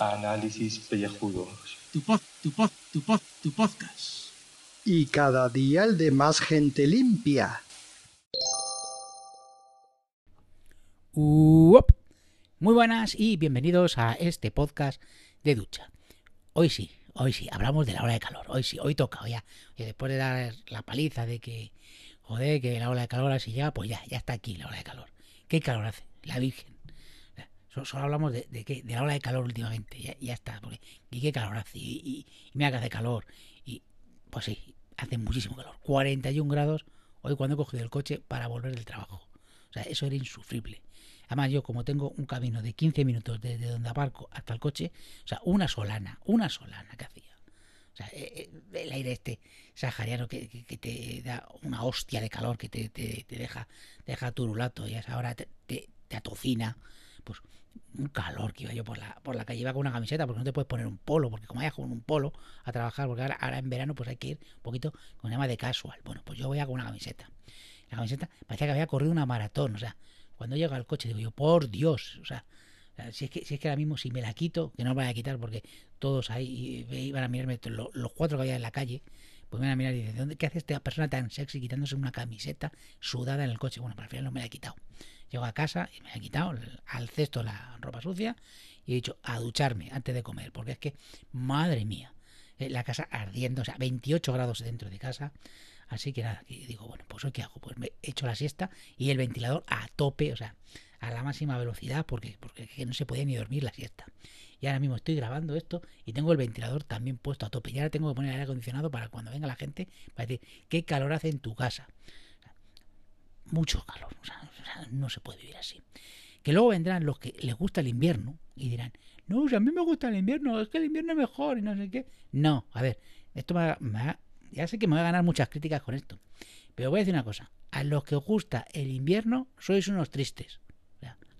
Análisis pellejudos. Tu pod, tu pod, tu pod, tu podcast. Y cada día el de más gente limpia. Uop. Muy buenas y bienvenidos a este podcast de ducha. Hoy sí, hoy sí, hablamos de la hora de calor. Hoy sí, hoy toca, ya. Oye, después de dar la paliza de que, joder, que la hora de calor así ya, pues ya, ya está aquí la hora de calor. ¿Qué calor hace? La Virgen. Solo, hablamos de, de, de la hora de calor últimamente, ya, ya está. Porque, ¿Y qué calor hace? Y, y, y mira que hace calor. Y pues sí, hace muchísimo calor. 41 grados hoy cuando he cogido el coche para volver del trabajo. O sea, eso era insufrible. Además, yo como tengo un camino de 15 minutos desde donde aparco hasta el coche, o sea, una solana, una solana que hacía. O sea, eh, el aire este sahariano que, que, te da una hostia de calor que te, te, te deja, te deja turulato y a esa hora te, te, atocina. Pues un calor que iba yo por la, por la calle, iba con una camiseta, porque no te puedes poner un polo, porque como vayas con un polo a trabajar, porque ahora, ahora en verano pues hay que ir un poquito con llama de casual. Bueno, pues yo voy a con una camiseta. La camiseta parecía que había corrido una maratón, o sea, cuando llega al coche digo yo, por Dios, o sea, si es que, si es que ahora mismo si me la quito, que no me la voy a quitar porque todos ahí iban a mirarme, los, cuatro que había en la calle, pues me van a mirar y dicen, ¿dónde, ¿qué hace esta persona tan sexy quitándose una camiseta sudada en el coche? Bueno, pero al final no me la he quitado. Llego a casa y me he quitado al cesto la ropa sucia y he dicho a ducharme antes de comer, porque es que, madre mía, la casa ardiendo, o sea, 28 grados dentro de casa. Así que nada, que digo, bueno, pues hoy qué hago? Pues me echo la siesta y el ventilador a tope, o sea, a la máxima velocidad, porque, porque no se podía ni dormir la siesta. Y ahora mismo estoy grabando esto y tengo el ventilador también puesto a tope. Y ahora tengo que poner el aire acondicionado para cuando venga la gente, para decir, ¿qué calor hace en tu casa? mucho calor, no se puede vivir así. Que luego vendrán los que les gusta el invierno y dirán, no, o a mí me gusta el invierno, es que el invierno es mejor y no sé qué. No, a ver, esto me va, ya sé que me voy a ganar muchas críticas con esto, pero voy a decir una cosa, a los que os gusta el invierno sois unos tristes.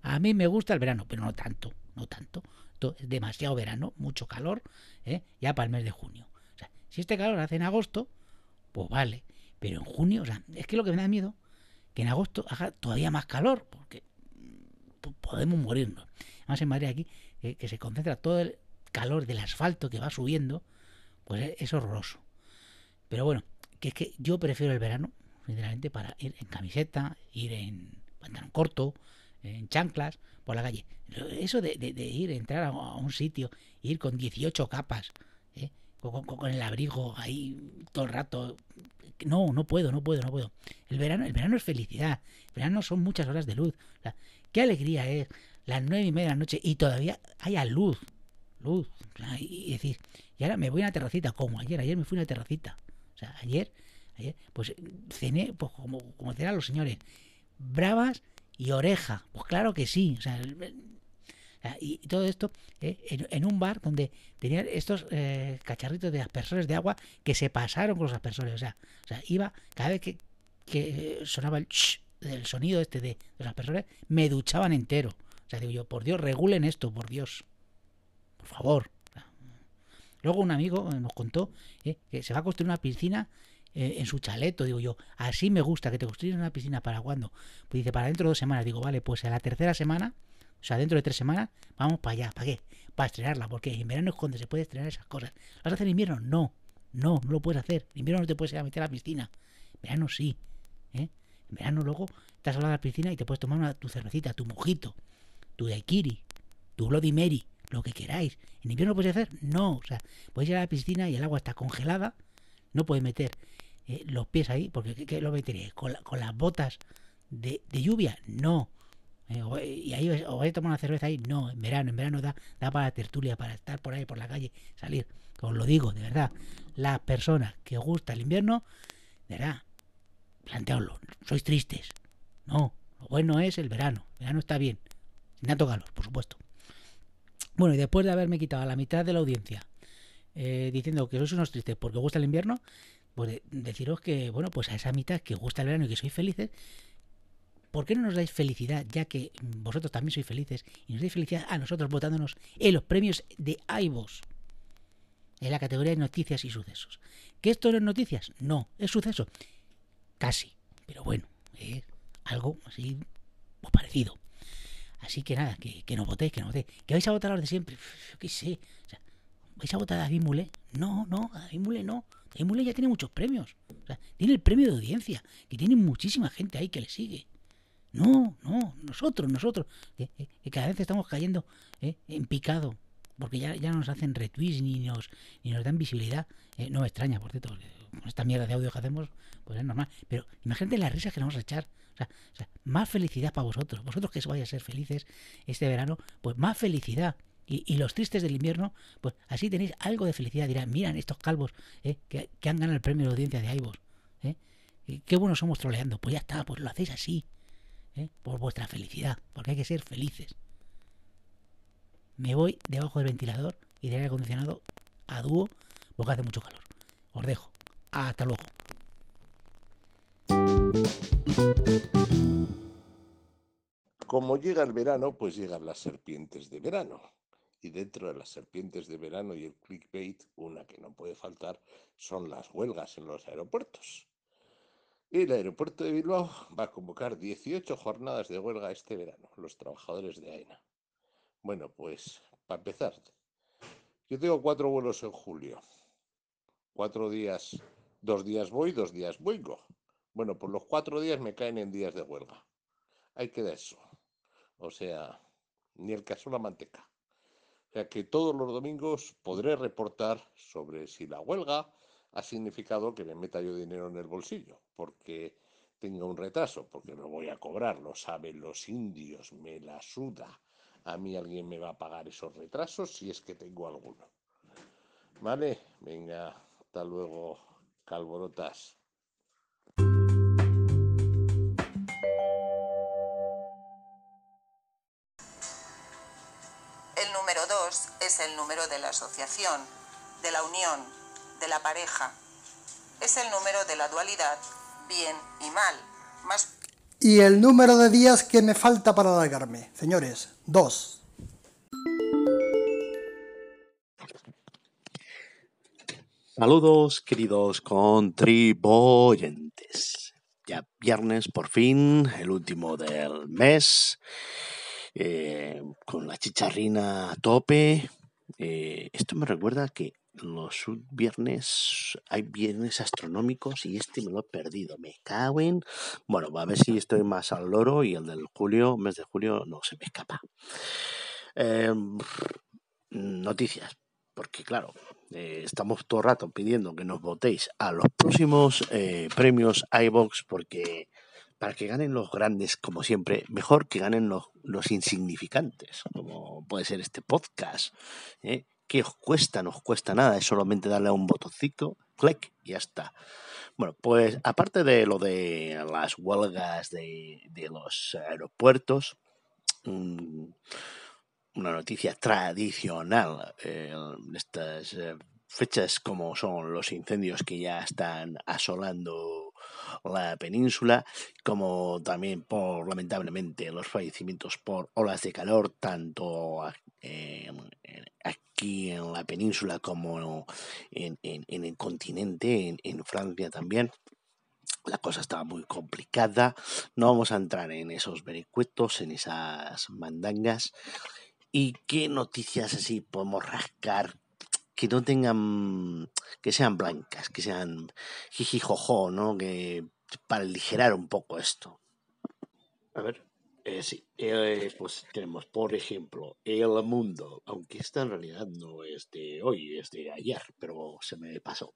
A mí me gusta el verano, pero no tanto, no tanto. Es demasiado verano, mucho calor, ¿eh? ya para el mes de junio. Si este calor hace en agosto, pues vale, pero en junio, o sea, es que lo que me da miedo que en agosto haga todavía más calor, porque podemos morirnos. Además en Madrid aquí, eh, que se concentra todo el calor del asfalto que va subiendo, pues es horroroso. Pero bueno, que es que yo prefiero el verano, sinceramente, para ir en camiseta, ir en pantalón corto, en chanclas, por la calle. Eso de, de, de ir, entrar a, un sitio, ir con 18 capas, ¿eh? con, el abrigo ahí todo el rato. No, no puedo, no puedo, no puedo. El verano, el verano es felicidad. El verano son muchas horas de luz. O qué alegría es las nueve y media de la noche y todavía haya luz. Luz. Y decir, y ahora me voy a una terracita, como ayer, ayer me fui a una terracita. O sea, ayer, ayer, pues cené, pues como, como cenan los señores, bravas y oreja. Pues claro que sí. O sea, y todo esto eh, en, un bar donde tenían estos eh, cacharritos de aspersores de agua que se pasaron con los aspersores. O sea, o sea iba cada vez que, que sonaba el, shh, el sonido este de, los aspersores, me duchaban entero. O sea, digo yo, por Dios, regulen esto, por Dios. Por favor. Luego un amigo nos contó eh, que se va a construir una piscina eh, en su chaleto, digo yo, así me gusta que te construyas una piscina para cuándo. Pues dice, para dentro de dos semanas. Digo, vale, pues a la tercera semana o sea, dentro de tres semanas vamos para allá. ¿Para qué? Para estrenarla, porque en verano es cuando se puede estrenar esas cosas. ¿Lo vas a hacer en invierno? No, no, no lo puedes hacer. En invierno no te puedes ir a meter a la piscina. En verano sí. ¿eh? En verano luego estás a la piscina y te puedes tomar una, tu cervecita, tu mojito, tu daiquiri, tu Bloody Mary, lo que queráis. ¿En invierno lo puedes hacer? No. O sea, puedes ir a la piscina y el agua está congelada. No puedes meter eh, los pies ahí, porque ¿qué, qué lo meteríais? ¿Con, ¿Con, las botas de, de lluvia? No. Eh, y ahí os vais a tomar una cerveza ahí. No, en verano, en verano da, da para tertulia, para estar por ahí por la calle, salir. Os lo digo, de verdad. Las personas que gusta el invierno, de verdad, planteadlo. Sois tristes. No, lo bueno es el verano. El verano está bien. Sin tanto calor, por supuesto. Bueno, y después de haberme quitado a la mitad de la audiencia eh, diciendo que sois unos tristes porque os gusta el invierno, pues deciros que, bueno, pues a esa mitad que gusta el verano y que sois felices, ¿por qué no nos dais felicidad, ya que vosotros también sois felices, y nos dais felicidad a nosotros votándonos en los premios de iVoox, en la categoría de noticias y sucesos? ¿Que esto no es noticias? No, es suceso. Casi, pero bueno, ¿eh? algo así pues parecido. Así que nada, que, que no votéis, que no votéis. ¿Que vais a votar a los de siempre? Yo qué sé. O sea, ¿Vais a votar a David Mule? No, no, a David Mule no. David Mule ya tiene muchos premios. O sea, tiene el premio de audiencia, que tiene muchísima gente ahí que le sigue. No, no, nosotros, nosotros, que, que cada vez estamos cayendo ¿eh? en picado, porque ya, ya no nos hacen retweets ni nos, ni nos dan visibilidad. Eh, no me extraña, por cierto, con esta mierda de audio que hacemos, pues es normal. Pero imagínate las risas que nos vamos a echar. O sea, o sea, más felicidad para vosotros. Vosotros que vais a ser felices este verano, pues más felicidad. Y, los tristes del invierno, pues así tenéis algo de felicidad. Dirán, miran estos calvos ¿eh? que, que, han ganado el premio de audiencia de iVoox. ¿eh? Qué buenos somos troleando. Pues ya está, pues lo hacéis así. ¿eh? Por vuestra felicidad. Porque hay que ser felices. Me voy debajo del ventilador y del aire acondicionado a dúo porque hace mucho calor. Os dejo. Hasta luego. Como llega el verano, pues llegan las serpientes de verano. Y dentro de las serpientes de verano y el clickbait, una que no puede faltar son las huelgas en los aeropuertos. El aeropuerto de Bilbao va a convocar 18 jornadas de huelga este verano, los trabajadores de AENA. Bueno, pues para empezar, yo tengo cuatro vuelos en julio. Cuatro días, dos días voy, dos días vengo. Bueno, pues los cuatro días me caen en días de huelga. Ahí queda eso. O sea, ni el caso la manteca. Sea que todos los domingos podré reportar sobre si la huelga ha significado que me meta yo dinero en el bolsillo, porque tengo un retraso, porque me voy a cobrar, lo saben los indios, me la suda. A mí alguien me va a pagar esos retrasos si es que tengo alguno. Vale, venga, hasta luego, calborotas. Número dos es el número de la asociación, de la unión, de la pareja. Es el número de la dualidad, bien y mal, más y el número de días que me falta para alargarme, señores, dos. Saludos, queridos contribuyentes. Ya viernes, por fin, el último del mes, eh, con la chicharrina a tope. Eh, esto me recuerda que los viernes hay viernes astronómicos y este me lo he perdido. Me cago en. Bueno, a ver si estoy más al loro y el del julio, mes de julio, no se me escapa. Eh, noticias, porque claro, estamos todo el rato pidiendo que nos votéis a los próximos premios iBox porque para que ganen los grandes, como siempre, mejor que ganen los, los insignificantes, como puede ser este podcast. ¿eh? ¿Qué os cuesta? No os cuesta nada, es solamente darle a un botoncito, clic y ya está. Bueno, pues aparte de lo de las huelgas de, de los aeropuertos, mmm, una noticia tradicional, eh, estas eh, fechas como son los incendios que ya están asolando la península, como también por lamentablemente los fallecimientos por olas de calor, tanto eh, aquí en la península como en, en, en el continente, en, en Francia también la cosa estaba muy complicada. No vamos a entrar en esos vericuetos, en esas mandangas. ¿Y qué noticias así podemos rascar que no tengan, que sean blancas, que sean jijijojo, ¿no? Que para aligerar un poco esto. A ver, eh, sí, eh, pues tenemos, por ejemplo, El Mundo, aunque esta en realidad no es de hoy, es de ayer, pero se me pasó.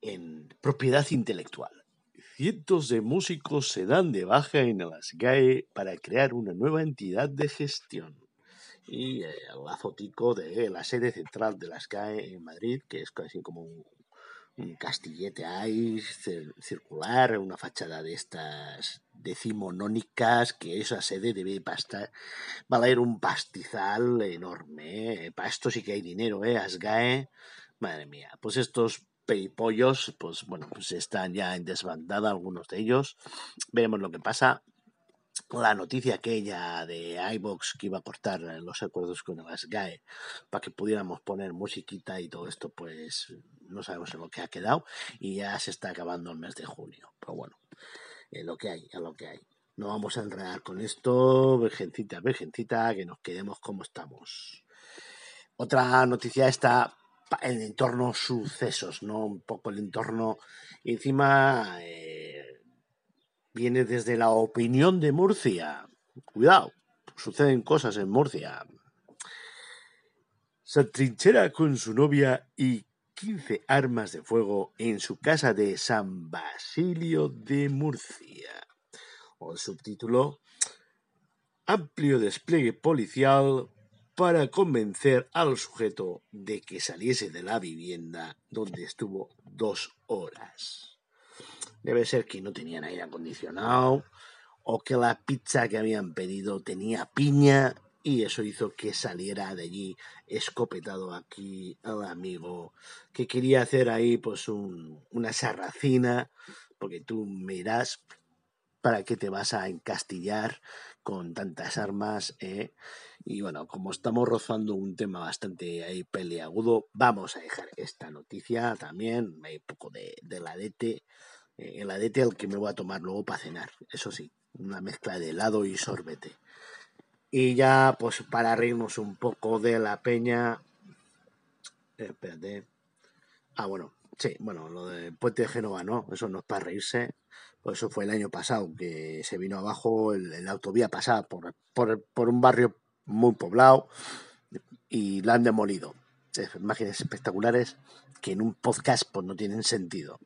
En propiedad intelectual. Cientos de músicos se dan de baja en las GAE para crear una nueva entidad de gestión. Y eh, la fotico de la sede central de las GAE en Madrid, que es casi como un, un castillete ahí circular, una fachada de estas decimonónicas, que esa sede debe pastar, valer un pastizal enorme. ¿eh? Para esto sí que hay dinero, ¿eh? Asgae. Madre mía, pues estos peripollos, pues bueno, pues están ya en desbandada algunos de ellos. Veremos lo que pasa. La noticia aquella de iBox que iba a cortar los acuerdos con las GAE para que pudiéramos poner musiquita y todo esto, pues no sabemos en lo que ha quedado y ya se está acabando el mes de junio. Pero bueno, es lo que hay, es lo que hay. No vamos a enredar con esto, virgencita, virgencita, que nos quedemos como estamos. Otra noticia está en entorno sucesos, ¿no? Un poco el entorno. Encima eh, viene desde la opinión de Murcia. Cuidado, suceden cosas en Murcia. Se trinchera con su novia y 15 armas de fuego en su casa de San Basilio de Murcia. O el subtítulo, amplio despliegue policial para convencer al sujeto de que saliese de la vivienda donde estuvo dos horas. Debe ser que no tenían aire acondicionado o que la pizza que habían pedido tenía piña y eso hizo que saliera de allí escopetado aquí al amigo que quería hacer ahí pues una sarracina, porque tú mirás para qué te vas a encastillar con tantas armas. Eh? Y bueno, como estamos rozando un tema bastante ahí peliagudo, vamos a dejar esta noticia también. Hay poco de, de ladete. Eh, el adete al que me voy a tomar luego para cenar. Eso sí, una mezcla de helado y sorbete. Y ya, pues para reírnos un poco de la peña. espérate. Ah, bueno, sí, bueno, lo del puente de Génova, ¿no? Eso no es para reírse. Pues eso fue el año pasado, que se vino abajo el, autovía pasada por, por, por, un barrio muy poblado y la han demolido. Imágenes espectaculares que en un podcast pues no tienen sentido.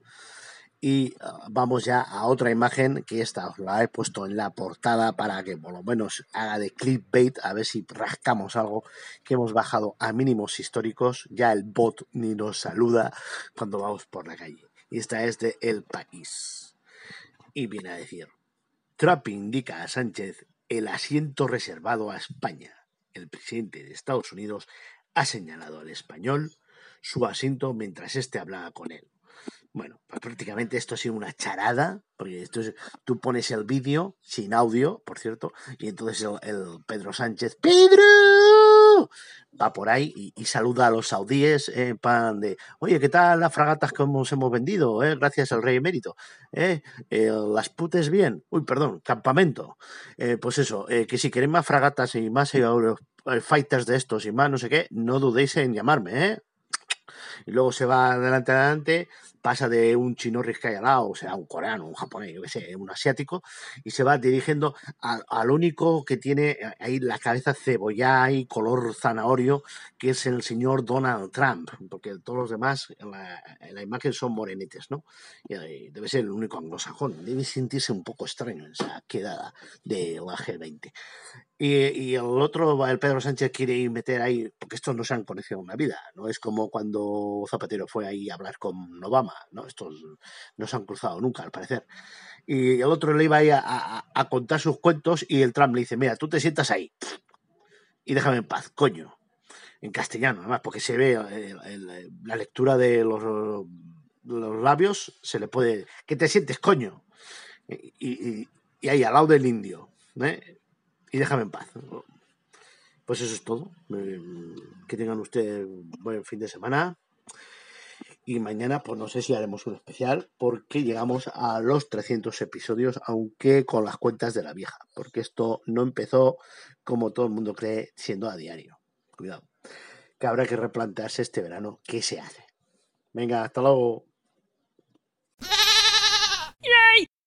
Y ah, vamos ya a otra imagen que esta os la he puesto en la portada para que por lo menos haga de clickbait, a ver si rascamos algo que hemos bajado a mínimos históricos. Ya el bot ni nos saluda cuando vamos por la calle. Y esta es de El País. Y viene a decir, Trump indica a Sánchez el asiento reservado a España. El presidente de Estados Unidos ha señalado al español su asiento mientras éste hablaba con él. Bueno, pues prácticamente esto ha sido una charada, porque esto tú pones el vídeo sin audio, por cierto, y entonces el, Pedro Sánchez, ¡Pedro! va por ahí y, saluda a los saudíes en pan de, oye, ¿qué tal las fragatas que hemos, hemos vendido? Eh? Gracias al rey emérito. ¿Eh? eh las putes bien. Uy, perdón, campamento. Eh, pues eso, eh, que si queréis más fragatas y más fighters de estos y más no sé qué, no dudéis en llamarme, ¿eh? Y luego se va adelante, adelante, pasa de un chino que al lado, o sea, un coreano, un japonés, yo qué sé, un asiático, y se va dirigiendo al, único que tiene ahí la cabeza cebollada y color zanahorio, que es el señor Donald Trump, porque todos los demás en la, imagen son morenetes, ¿no? Y debe ser el único anglosajón, debe sentirse un poco extraño en esa quedada de la G20. Y, el otro, el Pedro Sánchez, quiere meter ahí, porque estos no se han conocido en la vida, ¿no? Es como cuando Zapatero fue ahí a hablar con Obama, ¿no? Estos no se han cruzado nunca, al parecer. Y el otro le iba ahí a, a, contar sus cuentos y el Trump le dice, mira, tú te sientas ahí y déjame en paz, coño. En castellano, además, porque se ve eh, la lectura de los, los, labios, se le puede... ¿Qué te sientes, coño? Y, y ahí, al lado del indio, ¿eh? Y déjame en paz. Pues eso es todo. Que tengan ustedes buen fin de semana. Y mañana, pues no sé si haremos un especial, porque llegamos a los 300 episodios, aunque con las cuentas de la vieja, porque esto no empezó, como todo el mundo cree, siendo a diario. Cuidado. Que habrá que replantearse este verano qué se hace. Venga, hasta luego.